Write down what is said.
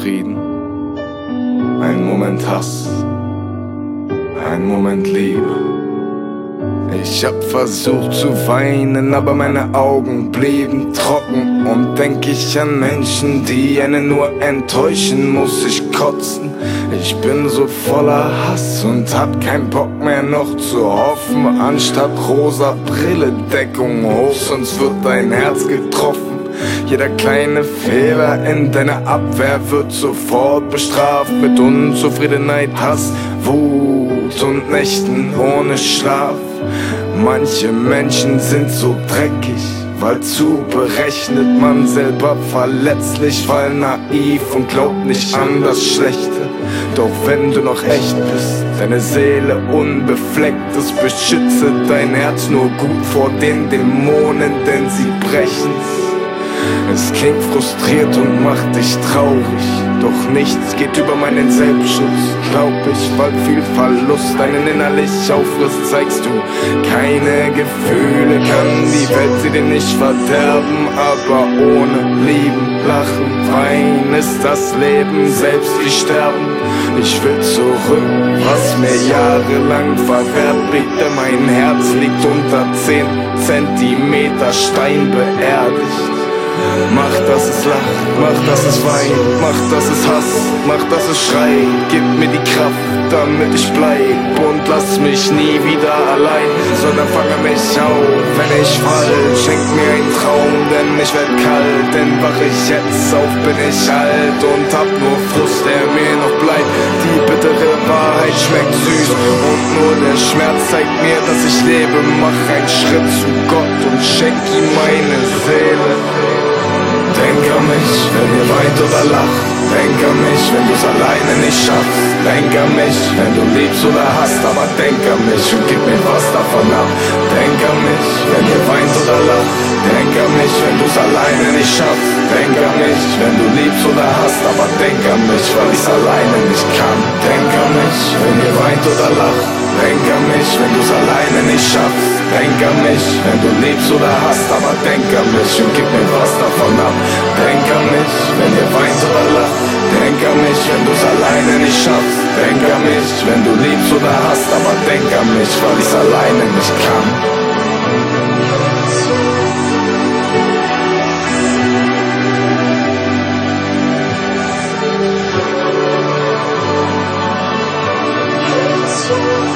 Frieden, ein Moment Hass, ein Moment Liebe. Ich hab versucht zu weinen, aber meine Augen blieben trocken. Und denk ich an Menschen, die einen nur enttäuschen, muss ich kotzen. Ich bin so voller Hass und hab keinen Bock mehr noch zu hoffen. Anstatt rosa Brille, Deckung hoch, sonst wird dein Herz getroffen. Jeder kleine Fehler in deiner Abwehr wird sofort bestraft mit Unzufriedenheit, Hass, Wut und Nächten ohne Schlaf. Manche Menschen sind so dreckig, weil zu berechnet man selber verletzlich, weil naiv und glaubt nicht an das Schlechte. Doch wenn du noch echt bist, deine Seele unbefleckt ist, beschütze dein Herz nur gut vor den Dämonen, denn sie brechen's. Es klingt frustriert und macht dich traurig. Doch nichts geht über meinen Selbstschutz, glaub ich, weil viel Verlust deinen innerlich auffrisst, zeigst du keine Gefühle, kann die Welt sie dir nicht verderben, aber ohne Lieben, Lachen, Weinen ist das Leben selbst wie Sterben. Ich will zurück, was mir jahrelang verwehrt denn mein Herz liegt unter 10 Zentimeter Stein beerdigt. Mach, dass es lacht, mach, dass es weint, mach, dass es hasst, mach, dass es schreit. Gib mir die Kraft, damit ich bleib und lass mich nie wieder allein, sondern fange mich auf, wenn ich fall. Schenk mir einen Traum, denn ich werd kalt, denn wach ich jetzt auf, bin ich alt und hab nur Frust, der mir noch bleibt. Die bittere Wahrheit schmeckt süß und nur der Schmerz zeigt mir, dass ich lebe. Mach einen Schritt zu Gott und schenk ihm meine Seele. Mich, wenn ihr weint oder lacht. Denk an mich, wenn du's alleine nicht schaffst. Denk an mich, wenn du liebst oder hast, aber denk an mich und gib mir was davon ab. Denk an mich, wenn ihr weint oder lacht. Denk an mich, wenn du's alleine nicht schaffst. Denk an mich, wenn du liebst oder hast, aber denk an mich, weil ich's alleine nicht kann. Denk an mich, wenn ihr weint oder lacht. Denk an mich, wenn du's alleine nicht schaffst. Denk an mich, wenn du lebst oder hast, aber denk an mich und gib mir was davon ab. Denk an mich, wenn ihr weint oder lacht. Denk an mich, wenn du's alleine nicht schaffst. Denk an mich, wenn du lebst oder hast, aber denk an mich, weil ich's alleine nicht kann. So